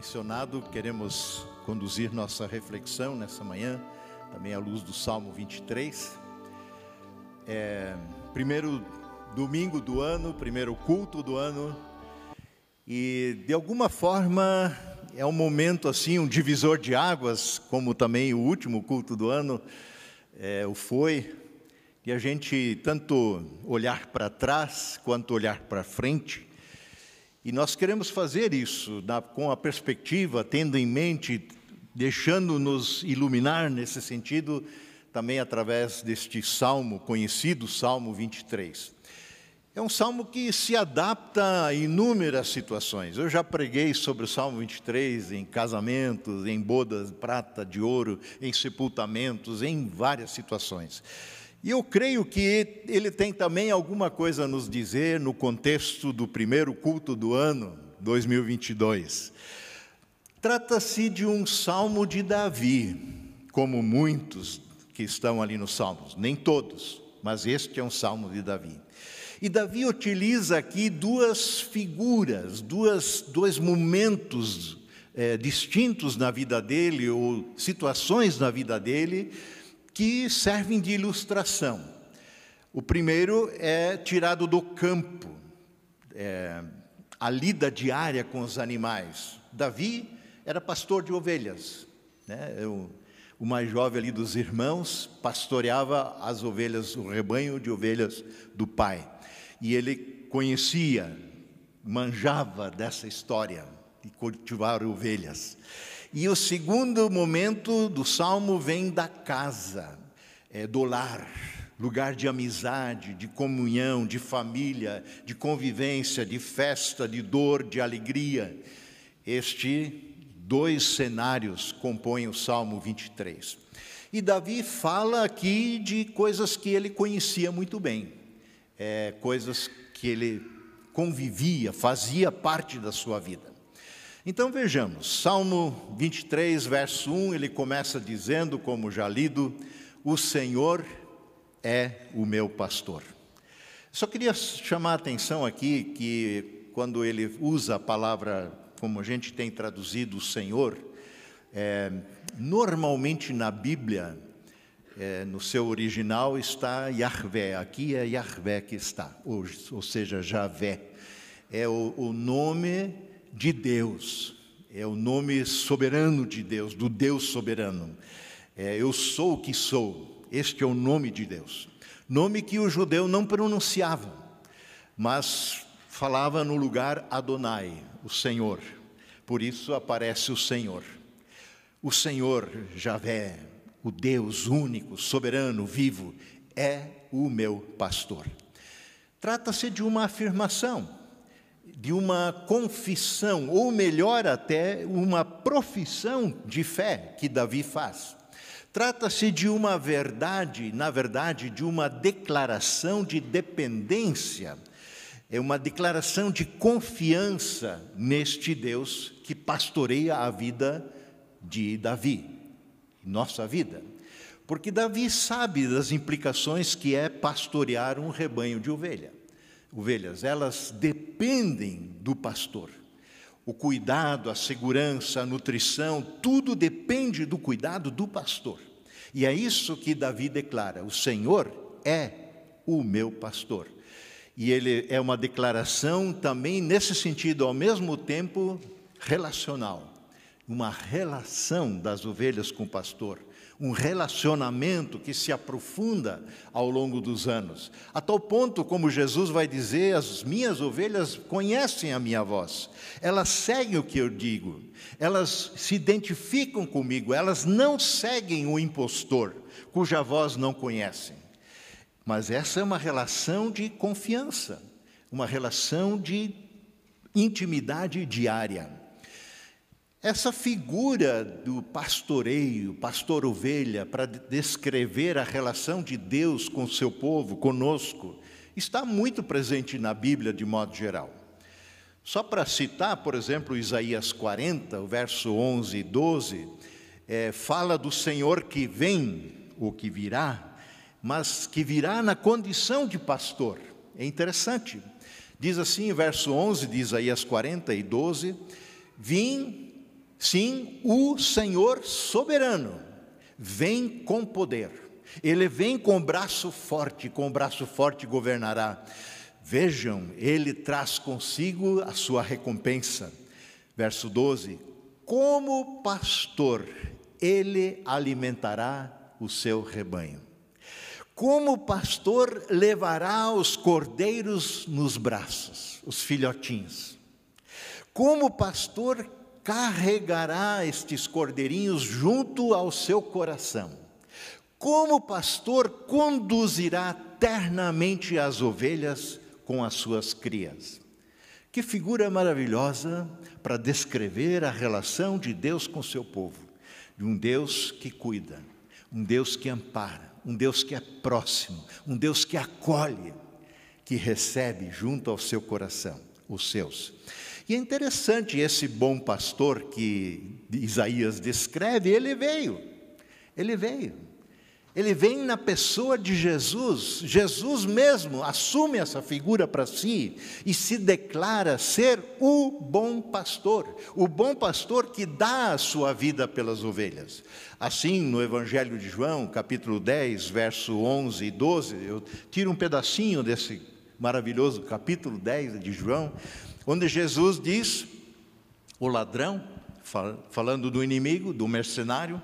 mencionado, queremos conduzir nossa reflexão nessa manhã, também à luz do Salmo 23. É, primeiro domingo do ano, primeiro culto do ano, e de alguma forma é um momento assim, um divisor de águas, como também o último culto do ano é, o foi, e a gente tanto olhar para trás quanto olhar para frente e nós queremos fazer isso na, com a perspectiva, tendo em mente, deixando-nos iluminar nesse sentido, também através deste salmo conhecido, Salmo 23. É um salmo que se adapta a inúmeras situações. Eu já preguei sobre o Salmo 23 em casamentos, em bodas de prata, de ouro, em sepultamentos, em várias situações. E eu creio que ele tem também alguma coisa a nos dizer no contexto do primeiro culto do ano 2022. Trata-se de um salmo de Davi, como muitos que estão ali nos salmos, nem todos, mas este é um salmo de Davi. E Davi utiliza aqui duas figuras, duas, dois momentos é, distintos na vida dele, ou situações na vida dele, que servem de ilustração. O primeiro é tirado do campo, é, a lida diária com os animais. Davi era pastor de ovelhas, né? Eu, o mais jovem ali dos irmãos pastoreava as ovelhas, o rebanho de ovelhas do pai. E ele conhecia, manjava dessa história de cultivar ovelhas. E o segundo momento do salmo vem da casa, é, do lar, lugar de amizade, de comunhão, de família, de convivência, de festa, de dor, de alegria. Este dois cenários compõem o Salmo 23. E Davi fala aqui de coisas que ele conhecia muito bem, é, coisas que ele convivia, fazia parte da sua vida. Então vejamos, Salmo 23, verso 1, ele começa dizendo, como já lido, o Senhor é o meu pastor. Só queria chamar a atenção aqui que quando ele usa a palavra, como a gente tem traduzido, o Senhor, é, normalmente na Bíblia, é, no seu original está Yahvé, aqui é Yahvé que está, ou, ou seja, Javé. É o, o nome de Deus, é o nome soberano de Deus, do Deus soberano. É, eu sou o que sou, este é o nome de Deus. Nome que o judeu não pronunciava, mas falava no lugar Adonai, o Senhor. Por isso aparece o Senhor. O Senhor, Javé, o Deus único, soberano, vivo, é o meu pastor. Trata-se de uma afirmação de uma confissão, ou melhor até, uma profissão de fé que Davi faz. Trata-se de uma verdade, na verdade, de uma declaração de dependência, é uma declaração de confiança neste Deus que pastoreia a vida de Davi, nossa vida. Porque Davi sabe das implicações que é pastorear um rebanho de ovelha ovelhas, elas dependem do pastor. O cuidado, a segurança, a nutrição, tudo depende do cuidado do pastor. E é isso que Davi declara: o Senhor é o meu pastor. E ele é uma declaração também nesse sentido, ao mesmo tempo relacional, uma relação das ovelhas com o pastor um relacionamento que se aprofunda ao longo dos anos, a tal ponto, como Jesus vai dizer, as minhas ovelhas conhecem a minha voz, elas seguem o que eu digo, elas se identificam comigo, elas não seguem o impostor, cuja voz não conhecem. Mas essa é uma relação de confiança, uma relação de intimidade diária. Essa figura do pastoreio, pastor ovelha, para descrever a relação de Deus com o seu povo, conosco, está muito presente na Bíblia de modo geral. Só para citar, por exemplo, Isaías 40, o verso 11 e 12, é, fala do Senhor que vem, ou que virá, mas que virá na condição de pastor. É interessante. Diz assim, verso 11 de Isaías 40 e 12: Vim Sim, o Senhor soberano vem com poder. Ele vem com braço forte, com braço forte governará. Vejam, ele traz consigo a sua recompensa. Verso 12: Como pastor, ele alimentará o seu rebanho. Como pastor levará os cordeiros nos braços, os filhotinhos. Como pastor carregará estes cordeirinhos junto ao seu coração. Como pastor conduzirá ternamente as ovelhas com as suas crias. Que figura maravilhosa para descrever a relação de Deus com seu povo, de um Deus que cuida, um Deus que ampara, um Deus que é próximo, um Deus que acolhe, que recebe junto ao seu coração os seus. E é interessante esse bom pastor que Isaías descreve, ele veio. Ele veio. Ele vem na pessoa de Jesus. Jesus mesmo assume essa figura para si e se declara ser o bom pastor, o bom pastor que dá a sua vida pelas ovelhas. Assim, no Evangelho de João, capítulo 10, verso 11 e 12, eu tiro um pedacinho desse maravilhoso capítulo 10 de João, onde Jesus diz: o ladrão, falando do inimigo, do mercenário,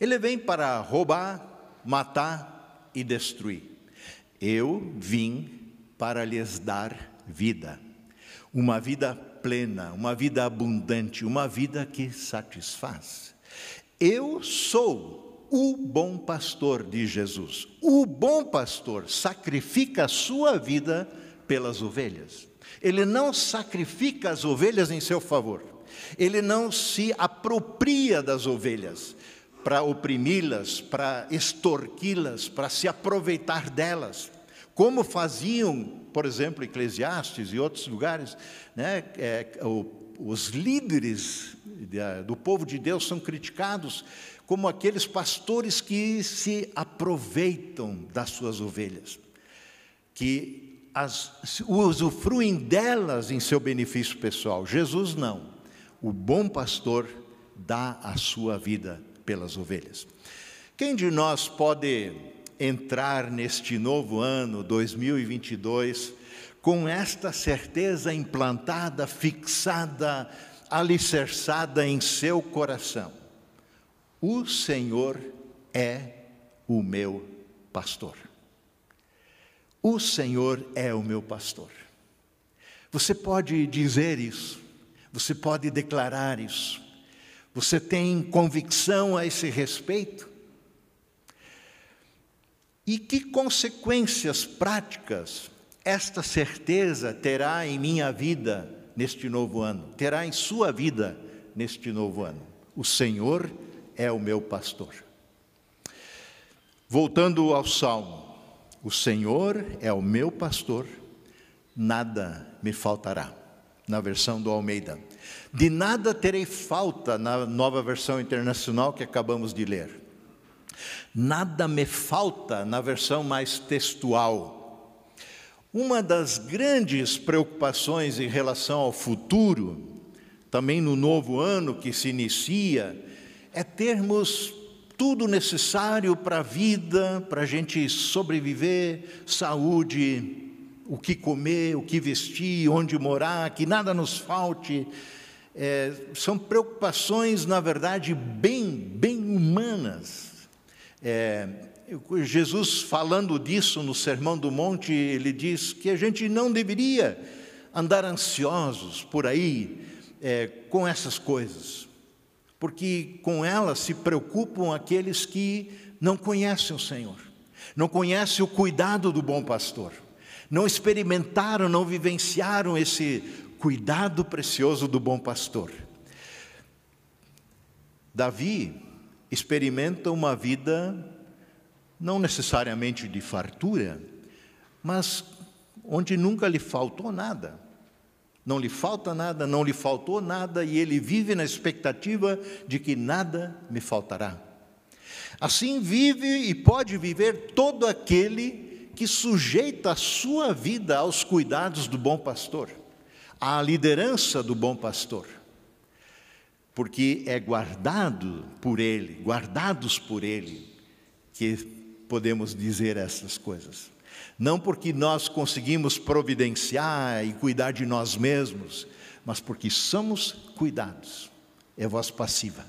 ele vem para roubar, matar e destruir. Eu vim para lhes dar vida, uma vida plena, uma vida abundante, uma vida que satisfaz. Eu sou o bom pastor de Jesus. O bom pastor sacrifica a sua vida pelas ovelhas. Ele não sacrifica as ovelhas em seu favor. Ele não se apropria das ovelhas para oprimi-las, para extorquí-las, para se aproveitar delas. Como faziam, por exemplo, Eclesiastes e outros lugares, né, é, os líderes do povo de Deus são criticados como aqueles pastores que se aproveitam das suas ovelhas, que as, usufruem delas em seu benefício pessoal. Jesus não. O bom pastor dá a sua vida pelas ovelhas. Quem de nós pode entrar neste novo ano 2022 com esta certeza implantada, fixada, alicerçada em seu coração? O Senhor é o meu pastor. O Senhor é o meu pastor. Você pode dizer isso, você pode declarar isso, você tem convicção a esse respeito? E que consequências práticas esta certeza terá em minha vida neste novo ano, terá em sua vida neste novo ano? O Senhor é o meu pastor. Voltando ao Salmo, o Senhor é o meu pastor, nada me faltará. Na versão do Almeida. De nada terei falta na nova versão internacional que acabamos de ler. Nada me falta na versão mais textual. Uma das grandes preocupações em relação ao futuro, também no novo ano que se inicia, é termos tudo necessário para a vida, para a gente sobreviver, saúde, o que comer, o que vestir, onde morar, que nada nos falte. É, são preocupações, na verdade, bem, bem humanas. É, Jesus, falando disso no Sermão do Monte, ele diz que a gente não deveria andar ansiosos por aí é, com essas coisas porque com ela se preocupam aqueles que não conhecem o Senhor, não conhecem o cuidado do bom pastor, não experimentaram, não vivenciaram esse cuidado precioso do bom pastor. Davi experimenta uma vida não necessariamente de fartura, mas onde nunca lhe faltou nada. Não lhe falta nada, não lhe faltou nada, e ele vive na expectativa de que nada me faltará. Assim vive e pode viver todo aquele que sujeita a sua vida aos cuidados do bom pastor, à liderança do bom pastor. porque é guardado por Ele, guardados por Ele, que podemos dizer essas coisas. Não porque nós conseguimos providenciar e cuidar de nós mesmos, mas porque somos cuidados. É voz passiva.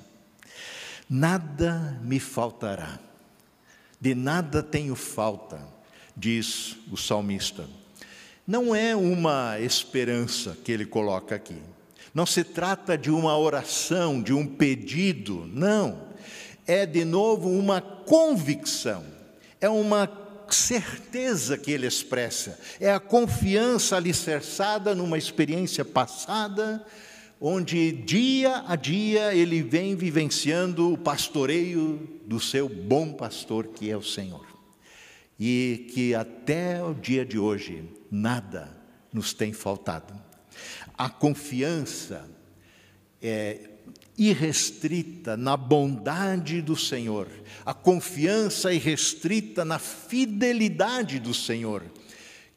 Nada me faltará, de nada tenho falta, diz o salmista. Não é uma esperança que ele coloca aqui. Não se trata de uma oração, de um pedido, não. É de novo uma convicção, é uma certeza que ele expressa, é a confiança alicerçada numa experiência passada, onde dia a dia ele vem vivenciando o pastoreio do seu bom pastor que é o Senhor. E que até o dia de hoje nada nos tem faltado. A confiança é irrestrita na bondade do Senhor, a confiança irrestrita na fidelidade do Senhor,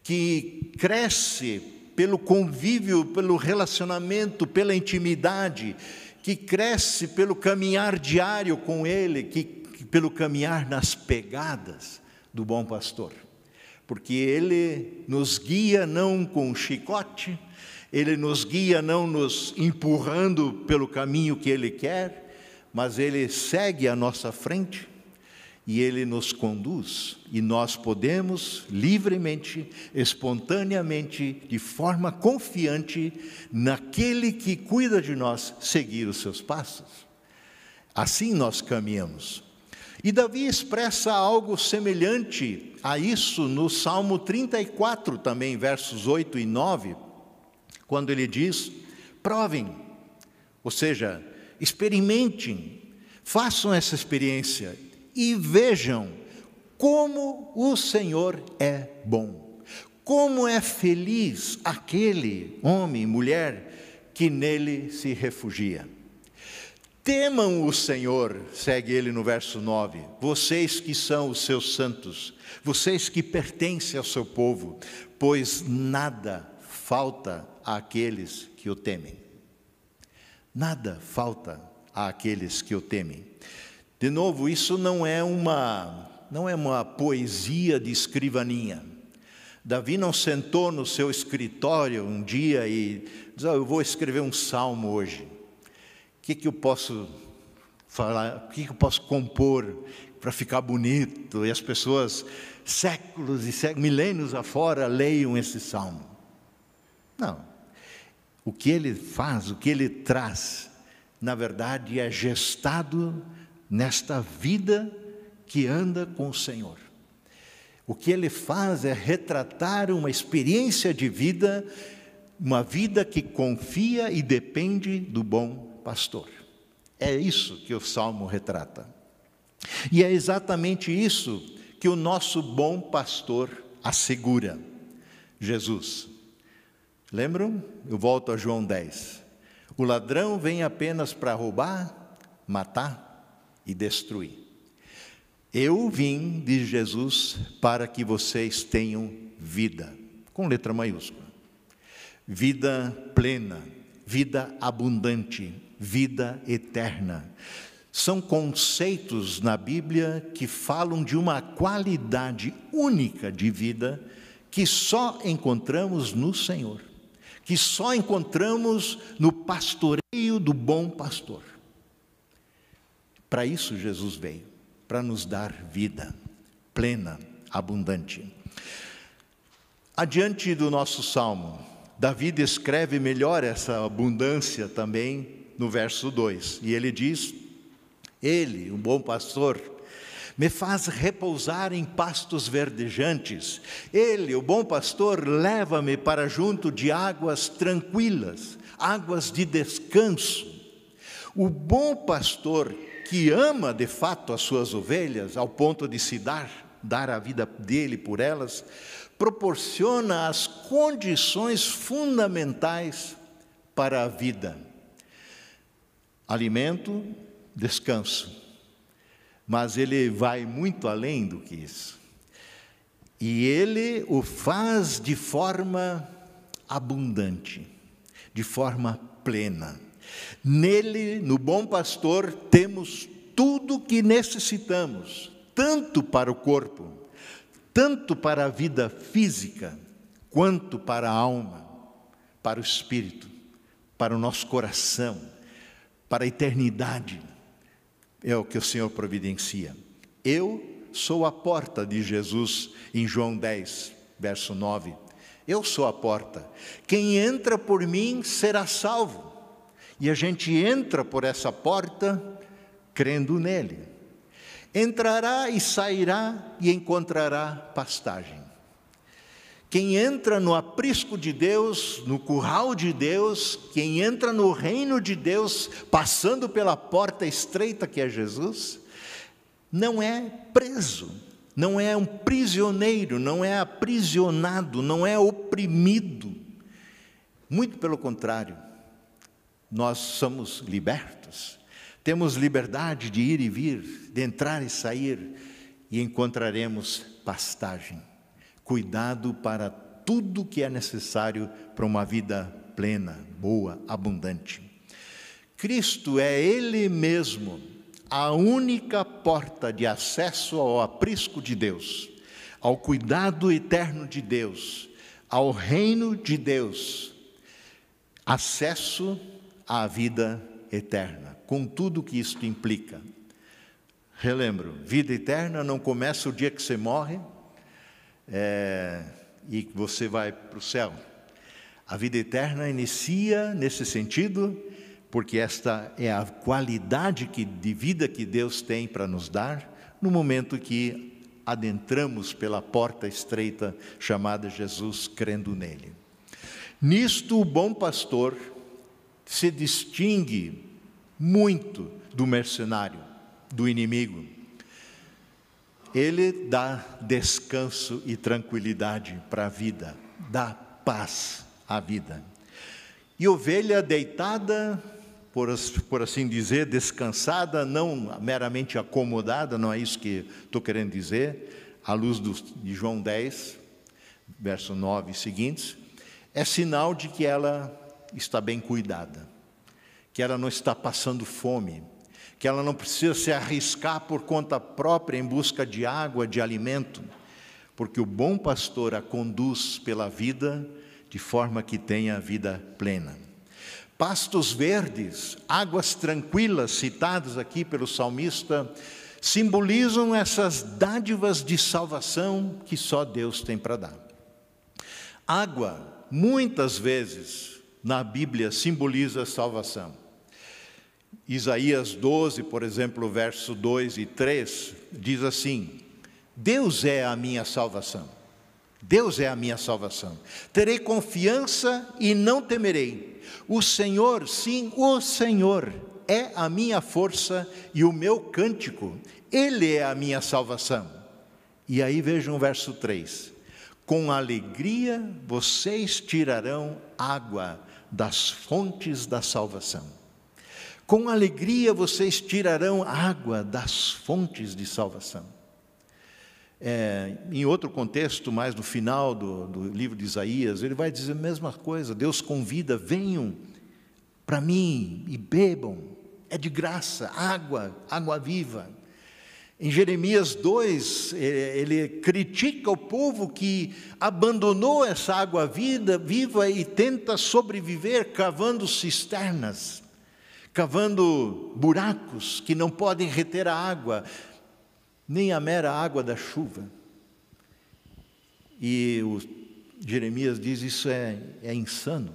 que cresce pelo convívio, pelo relacionamento, pela intimidade, que cresce pelo caminhar diário com Ele, que, que pelo caminhar nas pegadas do bom pastor. Porque Ele nos guia não com chicote, Ele nos guia não nos empurrando pelo caminho que Ele quer, mas Ele segue à nossa frente e Ele nos conduz, e nós podemos livremente, espontaneamente, de forma confiante, naquele que cuida de nós, seguir os seus passos. Assim nós caminhamos. E Davi expressa algo semelhante a isso no Salmo 34, também, versos 8 e 9, quando ele diz: provem, ou seja, experimentem, façam essa experiência e vejam como o Senhor é bom, como é feliz aquele homem, mulher que nele se refugia. Temam o Senhor, segue ele no verso 9, vocês que são os seus santos, vocês que pertencem ao seu povo, pois nada falta àqueles que o temem. Nada falta àqueles que o temem. De novo, isso não é uma não é uma poesia de escrivaninha. Davi não sentou no seu escritório um dia e disse: oh, "Eu vou escrever um salmo hoje. O que que eu posso falar? O que que eu posso compor para ficar bonito e as pessoas séculos e séculos, milênios afora leiam esse salmo?" Não. O que ele faz, o que ele traz, na verdade é gestado nesta vida que anda com o Senhor. O que ele faz é retratar uma experiência de vida, uma vida que confia e depende do bom pastor. É isso que o salmo retrata. E é exatamente isso que o nosso bom pastor assegura: Jesus. Lembram? Eu volto a João 10. O ladrão vem apenas para roubar, matar e destruir. Eu vim, diz Jesus, para que vocês tenham vida, com letra maiúscula. Vida plena, vida abundante, vida eterna. São conceitos na Bíblia que falam de uma qualidade única de vida que só encontramos no Senhor, que só encontramos no pastoreio do bom pastor. Para isso Jesus veio, para nos dar vida plena, abundante. Adiante do nosso salmo, Davi descreve melhor essa abundância também no verso 2. E ele diz: Ele, o bom pastor, me faz repousar em pastos verdejantes. Ele, o bom pastor, leva-me para junto de águas tranquilas, águas de descanso. O bom pastor que ama de fato as suas ovelhas, ao ponto de se dar, dar a vida dele por elas, proporciona as condições fundamentais para a vida: alimento, descanso. Mas ele vai muito além do que isso. E ele o faz de forma abundante, de forma plena Nele, no bom pastor, temos tudo que necessitamos, tanto para o corpo, tanto para a vida física, quanto para a alma, para o espírito, para o nosso coração, para a eternidade. É o que o Senhor providencia. Eu sou a porta de Jesus em João 10, verso 9. Eu sou a porta. Quem entra por mim será salvo. E a gente entra por essa porta crendo nele. Entrará e sairá e encontrará pastagem. Quem entra no aprisco de Deus, no curral de Deus, quem entra no reino de Deus, passando pela porta estreita que é Jesus, não é preso, não é um prisioneiro, não é aprisionado, não é oprimido. Muito pelo contrário, nós somos libertos, temos liberdade de ir e vir, de entrar e sair, e encontraremos pastagem, cuidado para tudo que é necessário para uma vida plena, boa, abundante. Cristo é Ele mesmo a única porta de acesso ao aprisco de Deus, ao cuidado eterno de Deus, ao reino de Deus, acesso à vida eterna, com tudo que isto implica. Relembro, vida eterna não começa o dia que você morre é, e você vai para o céu. A vida eterna inicia nesse sentido porque esta é a qualidade que, de vida que Deus tem para nos dar no momento que adentramos pela porta estreita chamada Jesus, crendo nele. Nisto, o bom pastor se distingue muito do mercenário, do inimigo. Ele dá descanso e tranquilidade para a vida, dá paz à vida. E ovelha deitada por, por assim dizer, descansada, não meramente acomodada, não é isso que estou querendo dizer, à luz do, de João 10, verso 9 e seguintes, é sinal de que ela está bem cuidada, que ela não está passando fome, que ela não precisa se arriscar por conta própria em busca de água, de alimento, porque o bom pastor a conduz pela vida de forma que tenha vida plena. Pastos verdes, águas tranquilas, citadas aqui pelo salmista, simbolizam essas dádivas de salvação que só Deus tem para dar. Água, muitas vezes, na Bíblia, simboliza salvação. Isaías 12, por exemplo, verso 2 e 3, diz assim: Deus é a minha salvação. Deus é a minha salvação. Terei confiança e não temerei. O Senhor, sim, o Senhor é a minha força e o meu cântico. Ele é a minha salvação. E aí vejam o verso 3: Com alegria vocês tirarão água das fontes da salvação. Com alegria vocês tirarão água das fontes de salvação. É, em outro contexto, mais no final do, do, livro de Isaías, ele vai dizer a mesma coisa. Deus convida: venham para mim e bebam, é de graça, água, água viva. Em Jeremias 2, é, ele critica o povo que abandonou essa água vida, viva e tenta sobreviver cavando cisternas, cavando buracos que não podem reter a água nem a mera água da chuva. E o Jeremias diz: isso é, é insano.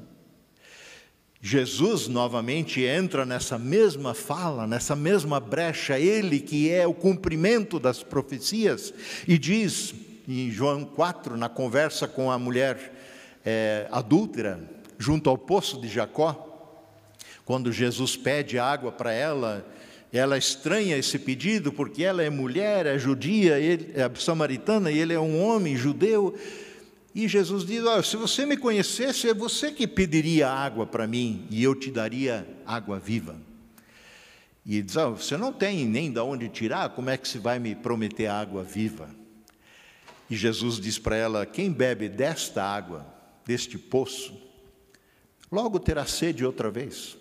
Jesus novamente entra nessa mesma fala, nessa mesma brecha, ele que é o cumprimento das profecias, e diz em João 4, na conversa com a mulher é, adúltera, junto ao poço de Jacó, quando Jesus pede água para ela, ela estranha esse pedido porque ela é mulher, é judia, ele, é samaritana e ele é um homem judeu. E Jesus diz: oh, se você me conhecesse, é você que pediria água para mim e eu te daria água viva. E diz: oh, você não tem nem de onde tirar, como é que se vai me prometer água viva? E Jesus diz para ela: quem bebe desta água, deste poço, logo terá sede outra vez.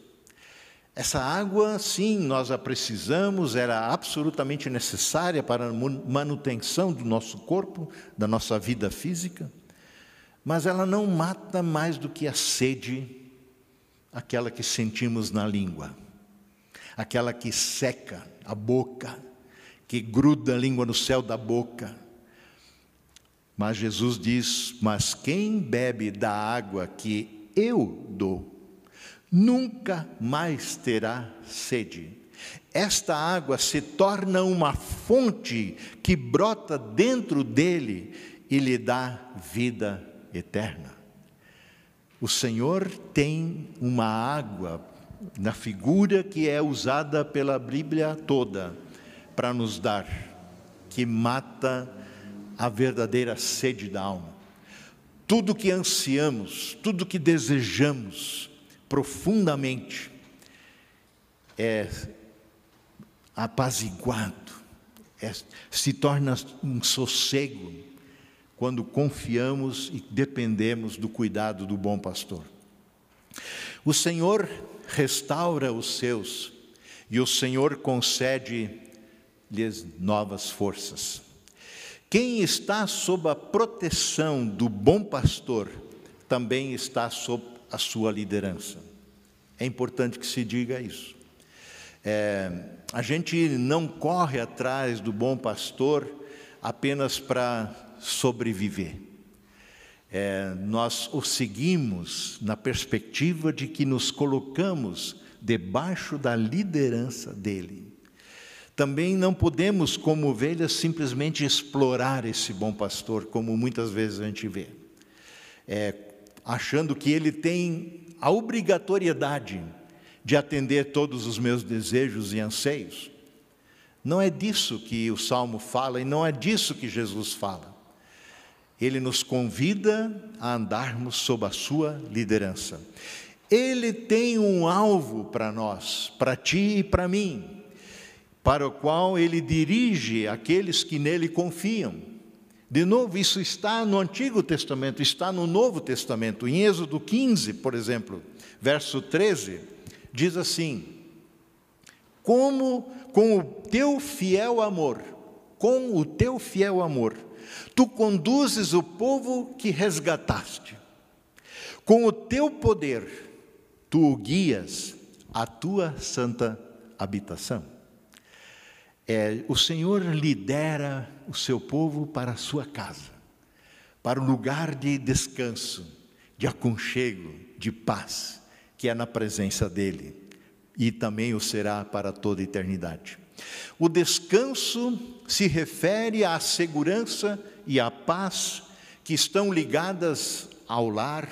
Essa água, sim, nós a precisamos, era absolutamente necessária para a manutenção do nosso corpo, da nossa vida física, mas ela não mata mais do que a sede, aquela que sentimos na língua, aquela que seca a boca, que gruda a língua no céu da boca. Mas Jesus diz: Mas quem bebe da água que eu dou, nunca mais terá sede. Esta água se torna uma fonte que brota dentro dele e lhe dá vida eterna. O Senhor tem uma água na figura que é usada pela Bíblia toda para nos dar, que mata a verdadeira sede da alma. Tudo que ansiamos, tudo que desejamos, profundamente é apaziguado, é, se torna um sossego quando confiamos e dependemos do cuidado do bom pastor. O Senhor restaura os seus e o Senhor concede-lhes novas forças. Quem está sob a proteção do bom pastor também está sob a sua liderança. É importante que se diga isso. É, a gente não corre atrás do bom pastor apenas para sobreviver. É, nós o seguimos na perspectiva de que nos colocamos debaixo da liderança dele. Também não podemos, como ovelhas, simplesmente explorar esse bom pastor, como muitas vezes a gente vê. É, achando que ele tem a obrigatoriedade de atender todos os meus desejos e anseios. Não é disso que o salmo fala e não é disso que Jesus fala. Ele nos convida a andarmos sob a sua liderança. Ele tem um alvo para nós, para ti e para mim, para o qual ele dirige aqueles que nele confiam. De novo, isso está no Antigo Testamento, está no Novo Testamento. Em Êxodo 15, por exemplo, verso 13, diz assim: Como com o teu fiel amor, com o teu fiel amor, tu conduzes o povo que resgataste. Com o teu poder, tu o guias à tua santa habitação. É, o Senhor lidera o seu povo para a sua casa, para um lugar de descanso, de aconchego, de paz, que é na presença dEle, e também o será para toda a eternidade. O descanso se refere à segurança e à paz que estão ligadas ao lar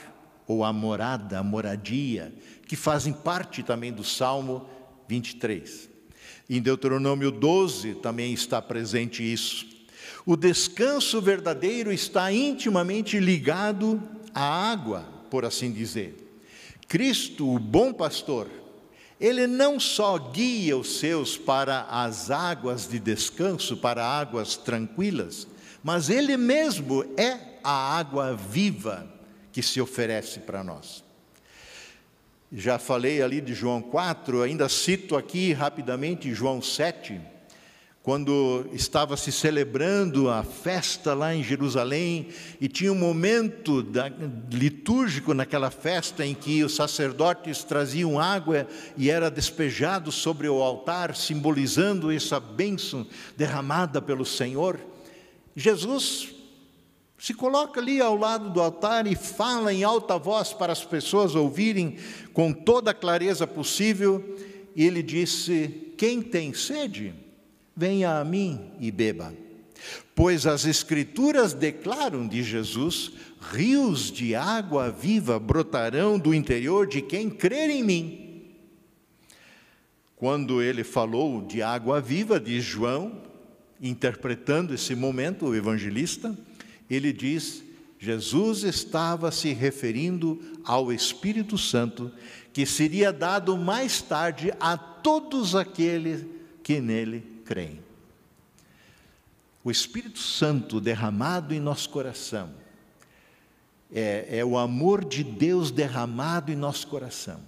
ou à morada, à moradia, que fazem parte também do Salmo 23. Em Deuteronômio 12 também está presente isso. O descanso verdadeiro está intimamente ligado à água, por assim dizer. Cristo, o bom pastor, ele não só guia os seus para as águas de descanso, para águas tranquilas, mas ele mesmo é a água viva que se oferece para nós. Já falei ali de João 4, ainda cito aqui rapidamente João 7, quando estava se celebrando a festa lá em Jerusalém e tinha um momento da, litúrgico naquela festa em que os sacerdotes traziam água e era despejado sobre o altar, simbolizando essa bênção derramada pelo Senhor. Jesus se coloca ali ao lado do altar e fala em alta voz para as pessoas ouvirem com toda a clareza possível. E ele disse: Quem tem sede, venha a mim e beba. Pois as Escrituras declaram de Jesus: rios de água viva brotarão do interior de quem crer em mim. Quando ele falou de água viva, diz João, interpretando esse momento, o evangelista, ele diz: Jesus estava se referindo ao Espírito Santo, que seria dado mais tarde a todos aqueles que nele creem. O Espírito Santo derramado em nosso coração é, é o amor de Deus derramado em nosso coração,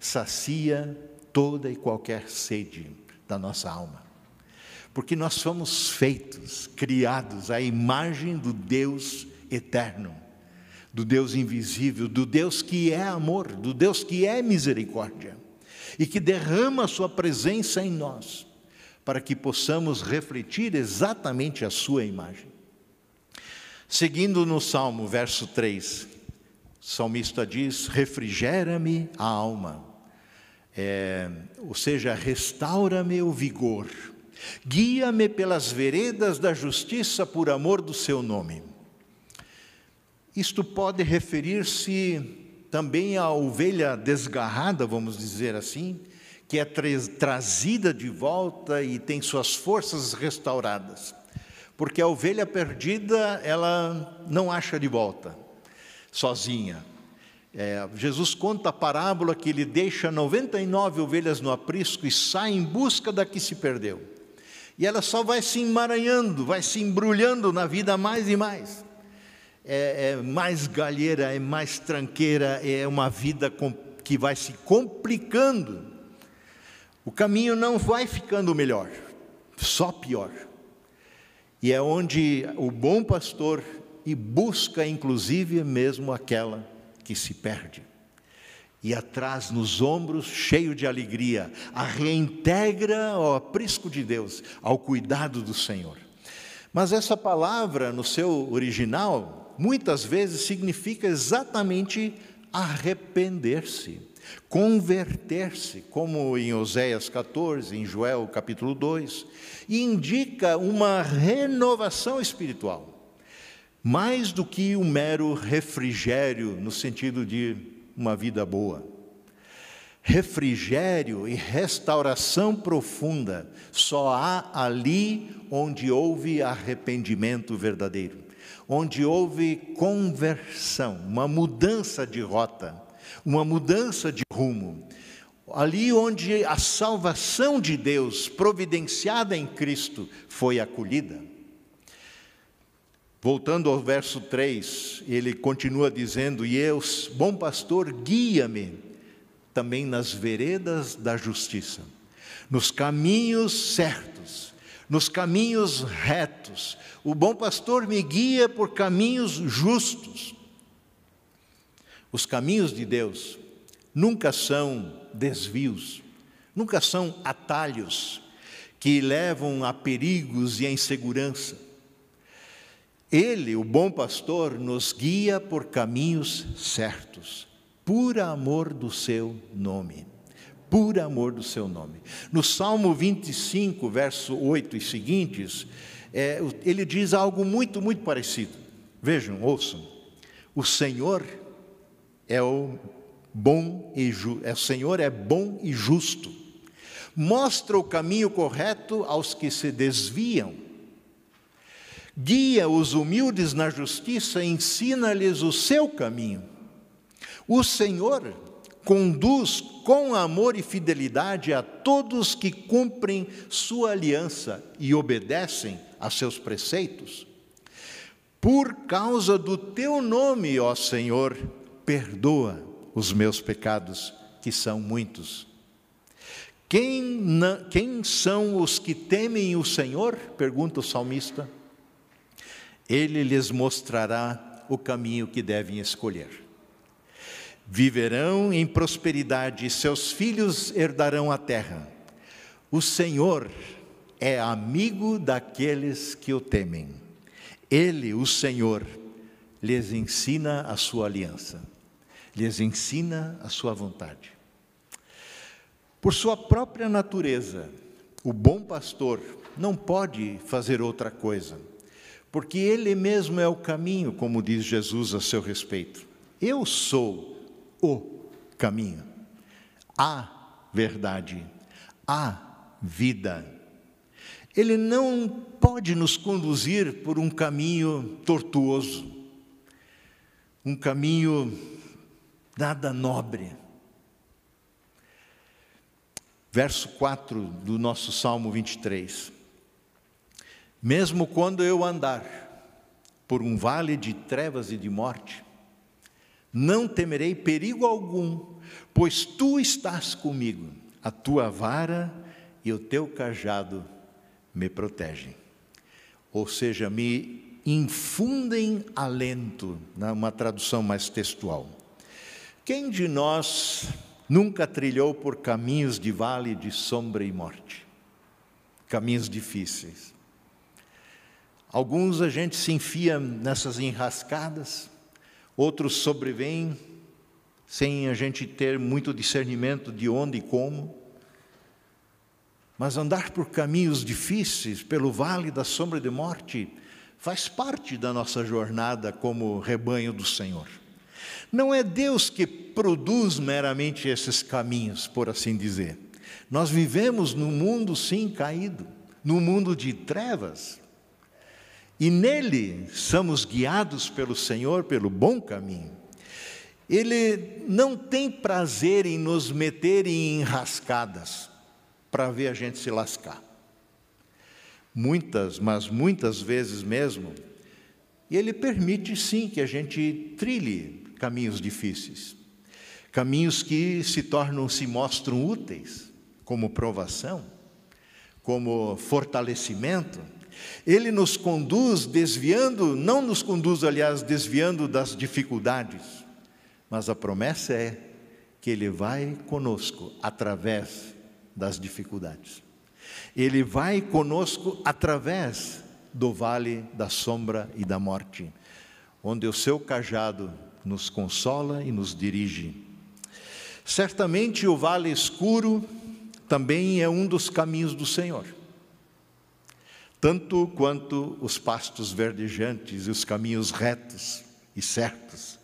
sacia toda e qualquer sede da nossa alma. Porque nós fomos feitos, criados à imagem do Deus eterno, do Deus invisível, do Deus que é amor, do Deus que é misericórdia e que derrama a sua presença em nós, para que possamos refletir exatamente a sua imagem. Seguindo no Salmo, verso 3, o salmista diz: Refrigera-me a alma, é, ou seja, restaura-me o vigor, guia-me pelas veredas da justiça por amor do seu nome. Isto pode referir-se também a ovelha desgarrada, vamos dizer assim, que é trazida de volta e tem suas forças restauradas. Porque a ovelha perdida, ela não acha de volta, sozinha. É, Jesus conta a parábola que ele deixa 99 ovelhas no aprisco e sai em busca da que se perdeu. E ela só vai se emaranhando, vai se embrulhando na vida mais e mais é, é mais galheira, é mais tranqueira, é uma vida que vai se complicando. O caminho não vai ficando melhor, só pior. E é onde o bom pastor e busca inclusive mesmo aquela que se perde. E atrás nos ombros, cheio de alegria, a reintegra ao aprisco de Deus, ao cuidado do Senhor. Mas essa palavra, no seu original, muitas vezes significa exatamente arrepender-se, converter-se, como em Oséias 14, em Joel capítulo 2, e indica uma renovação espiritual, mais do que um mero refrigério no sentido de uma vida boa. Refrigério e restauração profunda. Só há ali onde houve arrependimento verdadeiro. Onde houve conversão, uma mudança de rota, uma mudança de rumo. Ali onde a salvação de Deus, providenciada em Cristo, foi acolhida. Voltando ao verso 3, ele continua dizendo: E eu, bom pastor, guia-me também nas veredas da justiça, nos caminhos certos, nos caminhos retos, o bom pastor me guia por caminhos justos. Os caminhos de Deus nunca são desvios, nunca são atalhos que levam a perigos e a insegurança. Ele, o bom pastor, nos guia por caminhos certos, por amor do seu nome. Por amor do seu nome. No Salmo 25, verso 8 e seguintes, é, ele diz algo muito, muito parecido. Vejam, ouçam. O Senhor é o bom e ju, é, o Senhor é bom e justo. Mostra o caminho correto aos que se desviam. Guia os humildes na justiça, ensina-lhes o seu caminho. O Senhor conduz com amor e fidelidade a todos que cumprem sua aliança e obedecem a seus preceitos. Por causa do teu nome, ó Senhor, perdoa os meus pecados, que são muitos. Quem, quem são os que temem o Senhor? Pergunta o salmista. Ele lhes mostrará o caminho que devem escolher. Viverão em prosperidade, seus filhos herdarão a terra. O Senhor é amigo daqueles que o temem. Ele, o Senhor, lhes ensina a sua aliança, lhes ensina a sua vontade. Por sua própria natureza, o bom pastor não pode fazer outra coisa, porque ele mesmo é o caminho, como diz Jesus a seu respeito. Eu sou o caminho, a verdade, a vida. Ele não pode nos conduzir por um caminho tortuoso, um caminho nada nobre. Verso 4 do nosso Salmo 23. Mesmo quando eu andar por um vale de trevas e de morte, não temerei perigo algum, pois tu estás comigo a tua vara e o teu cajado me protegem. Ou seja, me infundem alento, né, tradução mais textual. Quem de nós nunca trilhou por caminhos de vale de sombra e morte? Caminhos difíceis. Alguns a gente se enfia nessas enrascadas, outros sobrevêm sem a gente ter muito discernimento de onde e como. Mas andar por caminhos difíceis, pelo vale da sombra de morte, faz parte da nossa jornada como rebanho do Senhor. Não é Deus que produz meramente esses caminhos, por assim dizer. Nós vivemos num mundo, sim, caído, num mundo de trevas. E nele somos guiados pelo Senhor pelo bom caminho. Ele não tem prazer em nos meter em enrascadas para ver a gente se lascar. Muitas, mas muitas vezes mesmo, ele permite sim que a gente trilhe caminhos difíceis, caminhos que se tornam, se mostram úteis, como provação, como fortalecimento. Ele nos conduz desviando, não nos conduz, aliás, desviando das dificuldades, mas a promessa é que Ele vai conosco através das dificuldades. Ele vai conosco através do vale da sombra e da morte, onde o seu cajado nos consola e nos dirige. Certamente o vale escuro também é um dos caminhos do Senhor. Tanto quanto os pastos verdejantes e os caminhos retos e certos.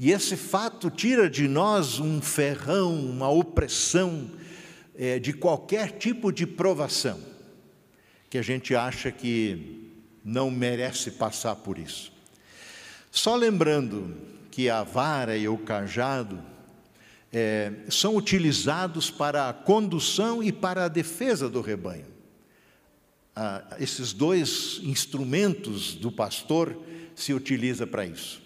E esse fato tira de nós um ferrão, uma opressão é, de qualquer tipo de provação, que a gente acha que não merece passar por isso. Só lembrando que a vara e o cajado é, são utilizados para a condução e para a defesa do rebanho. Ah, esses dois instrumentos do pastor se utiliza para isso.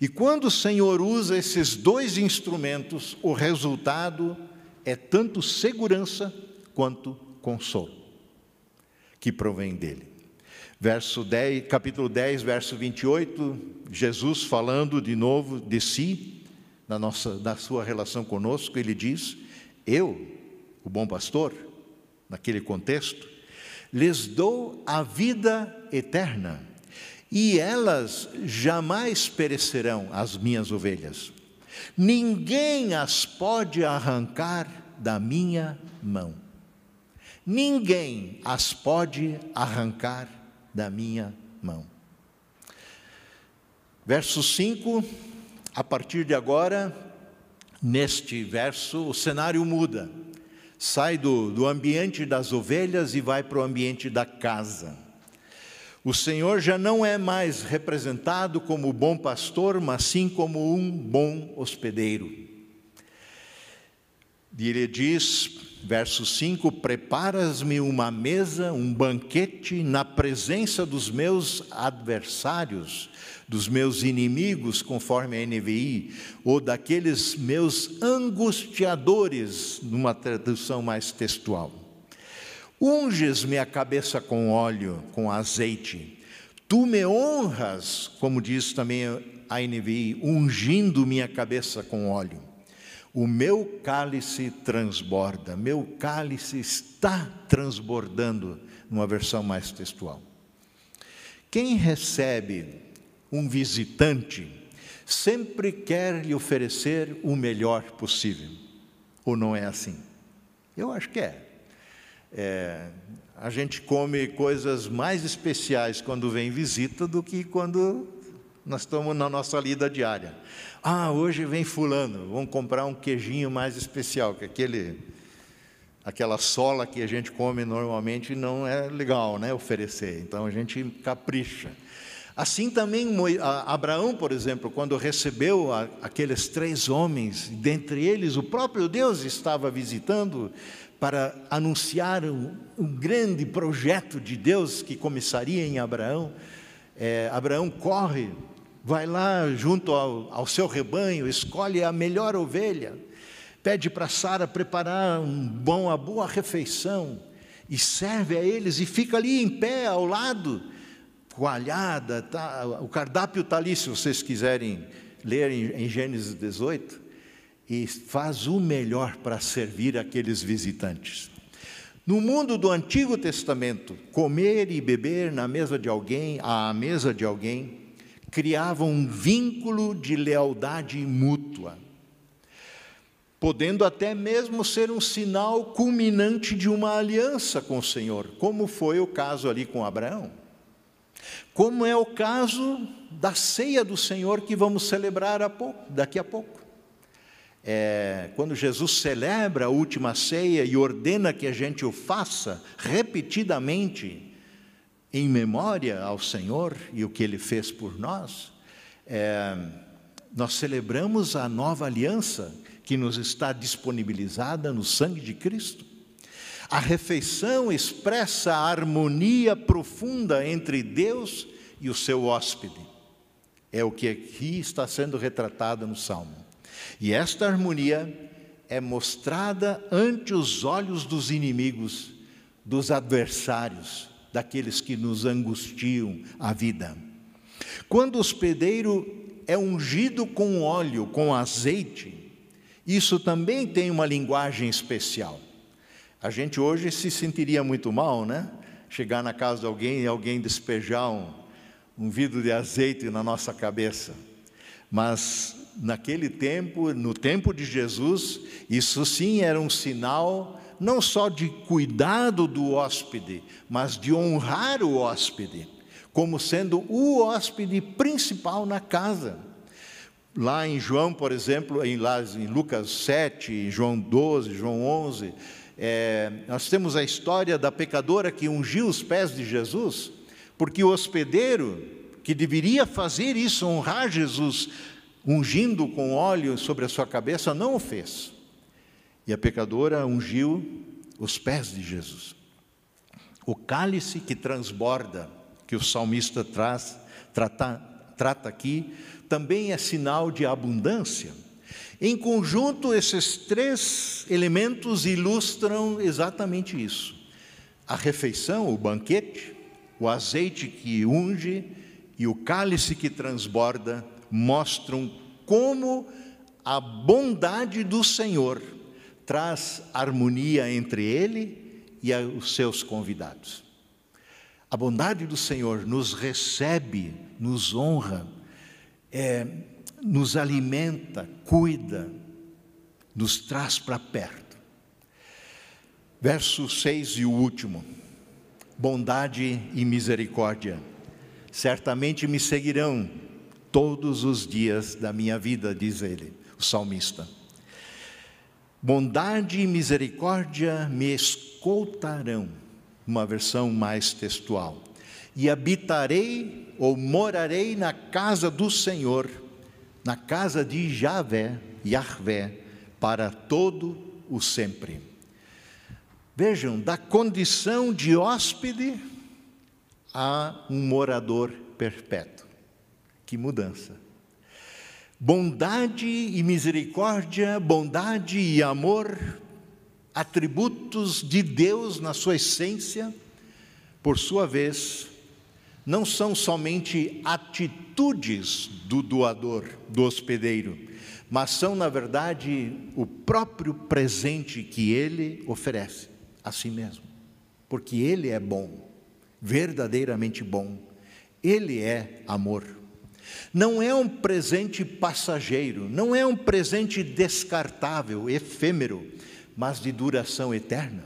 E quando o Senhor usa esses dois instrumentos, o resultado é tanto segurança quanto consolo que provém dele. Verso 10, capítulo 10, verso 28, Jesus falando de novo de si, na, nossa, na sua relação conosco, ele diz: Eu, o bom pastor, naquele contexto, lhes dou a vida eterna, e elas jamais perecerão, as minhas ovelhas. Ninguém as pode arrancar da minha mão. Ninguém as pode arrancar da minha mão. Verso 5, a partir de agora, neste verso, o cenário muda. Sai do, do ambiente das ovelhas e vai para o ambiente da casa. O Senhor já não é mais representado como bom pastor, mas sim como um bom hospedeiro. E ele diz: verso 5: Preparas-me uma mesa, um banquete na presença dos meus adversários, dos meus inimigos, conforme a NVI, ou daqueles meus angustiadores, numa tradução mais textual. Unges-me a cabeça com óleo, com azeite. Tu me honras, como diz também a NVI, ungindo minha cabeça com óleo. O meu cálice transborda, meu cálice está transbordando, numa versão mais textual. Quem recebe um visitante sempre quer lhe oferecer o melhor possível, ou não é assim? Eu acho que é. é a gente come coisas mais especiais quando vem visita do que quando nós estamos na nossa lida diária. Ah, hoje vem fulano, vamos comprar um queijinho mais especial, que aquele aquela sola que a gente come normalmente não é legal, né, oferecer. Então a gente capricha. Assim também Abraão, por exemplo, quando recebeu aqueles três homens, dentre eles o próprio Deus estava visitando para anunciar um, um grande projeto de Deus que começaria em Abraão. É, Abraão corre vai lá junto ao, ao seu rebanho, escolhe a melhor ovelha pede para Sara preparar um bom, uma boa refeição e serve a eles e fica ali em pé ao lado, coalhada, tá, o cardápio está ali, se vocês quiserem ler em, em Gênesis 18, e faz o melhor para servir aqueles visitantes. No mundo do Antigo Testamento, comer e beber na mesa de alguém, à mesa de alguém, criava um vínculo de lealdade mútua, podendo até mesmo ser um sinal culminante de uma aliança com o Senhor, como foi o caso ali com Abraão. Como é o caso da ceia do Senhor que vamos celebrar a pouco, daqui a pouco é, quando Jesus celebra a última ceia e ordena que a gente o faça repetidamente, em memória ao Senhor e o que Ele fez por nós, é, nós celebramos a nova aliança que nos está disponibilizada no sangue de Cristo. A refeição expressa a harmonia profunda entre Deus e o seu hóspede. É o que aqui está sendo retratado no Salmo. E esta harmonia é mostrada ante os olhos dos inimigos, dos adversários, daqueles que nos angustiam a vida. Quando o hospedeiro é ungido com óleo, com azeite, isso também tem uma linguagem especial. A gente hoje se sentiria muito mal, né? Chegar na casa de alguém e alguém despejar um, um vidro de azeite na nossa cabeça. Mas naquele tempo, no tempo de Jesus, isso sim era um sinal não só de cuidado do hóspede, mas de honrar o hóspede, como sendo o hóspede principal na casa. Lá em João, por exemplo, em, em Lucas 7, João 12, João 11, é, nós temos a história da pecadora que ungiu os pés de Jesus, porque o hospedeiro, que deveria fazer isso, honrar Jesus, ungindo com óleo sobre a sua cabeça, não o fez. E a pecadora ungiu os pés de Jesus. O cálice que transborda, que o salmista traz, trata, trata aqui, também é sinal de abundância. Em conjunto, esses três elementos ilustram exatamente isso: a refeição, o banquete, o azeite que unge e o cálice que transborda mostram como a bondade do Senhor traz harmonia entre Ele e os seus convidados. A bondade do Senhor nos recebe, nos honra, é, nos alimenta, cuida, nos traz para perto. Verso 6 e o último: bondade e misericórdia certamente me seguirão todos os dias da minha vida, diz ele, o salmista. Bondade e misericórdia me escoltarão, uma versão mais textual, e habitarei ou morarei na casa do Senhor, na casa de Javé, Yahvé, para todo o sempre. Vejam, da condição de hóspede a um morador perpétuo. Que mudança! Bondade e misericórdia, bondade e amor, atributos de Deus na sua essência, por sua vez, não são somente atitudes do doador, do hospedeiro, mas são, na verdade, o próprio presente que ele oferece a si mesmo. Porque ele é bom, verdadeiramente bom. Ele é amor. Não é um presente passageiro, não é um presente descartável, efêmero, mas de duração eterna.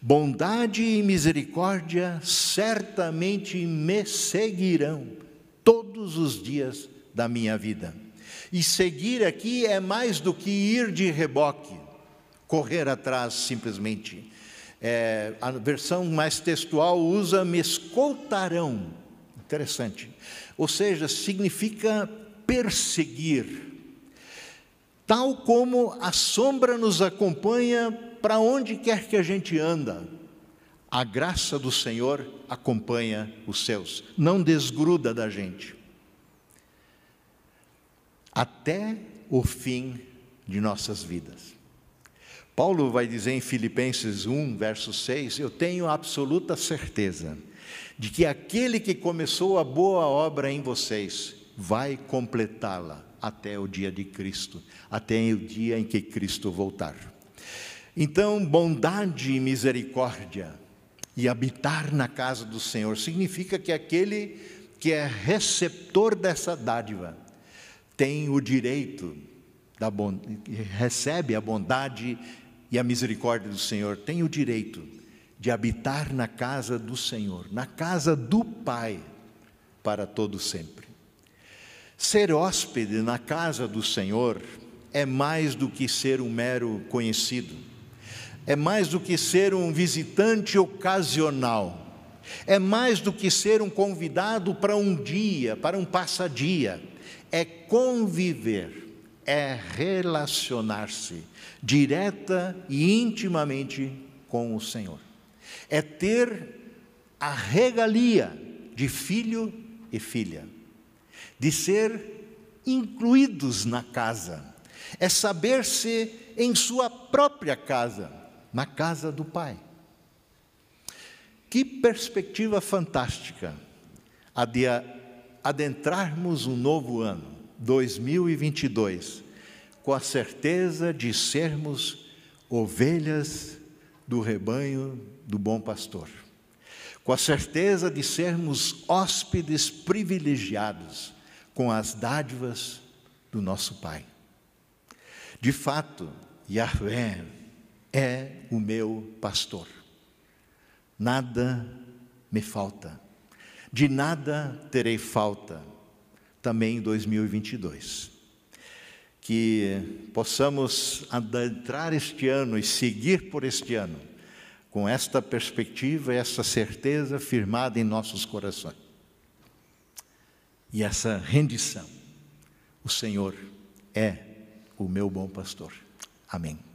Bondade e misericórdia certamente me seguirão todos os dias da minha vida. E seguir aqui é mais do que ir de reboque, correr atrás simplesmente. É, a versão mais textual usa me escoltarão. Interessante ou seja, significa perseguir. Tal como a sombra nos acompanha para onde quer que a gente anda, a graça do Senhor acompanha os seus, não desgruda da gente. Até o fim de nossas vidas. Paulo vai dizer em Filipenses 1, verso 6: Eu tenho absoluta certeza de que aquele que começou a boa obra em vocês vai completá-la até o dia de Cristo, até o dia em que Cristo voltar. Então, bondade e misericórdia e habitar na casa do Senhor significa que aquele que é receptor dessa dádiva tem o direito da recebe a bondade e a misericórdia do Senhor, tem o direito de habitar na casa do Senhor, na casa do Pai, para todo sempre. Ser hóspede na casa do Senhor é mais do que ser um mero conhecido, é mais do que ser um visitante ocasional, é mais do que ser um convidado para um dia, para um passadia, é conviver, é relacionar-se direta e intimamente com o Senhor, é ter a regalia de filho e filha de ser incluídos na casa, é saber-se em sua própria casa, na casa do Pai. Que perspectiva fantástica a de adentrarmos um novo ano, 2022, com a certeza de sermos ovelhas do rebanho do bom pastor, com a certeza de sermos hóspedes privilegiados com as dádivas do nosso Pai. De fato, Yahvé é o meu pastor. Nada me falta. De nada terei falta também em 2022. Que possamos adentrar este ano e seguir por este ano com esta perspectiva essa certeza firmada em nossos corações e essa rendição. O Senhor é o meu bom pastor. Amém.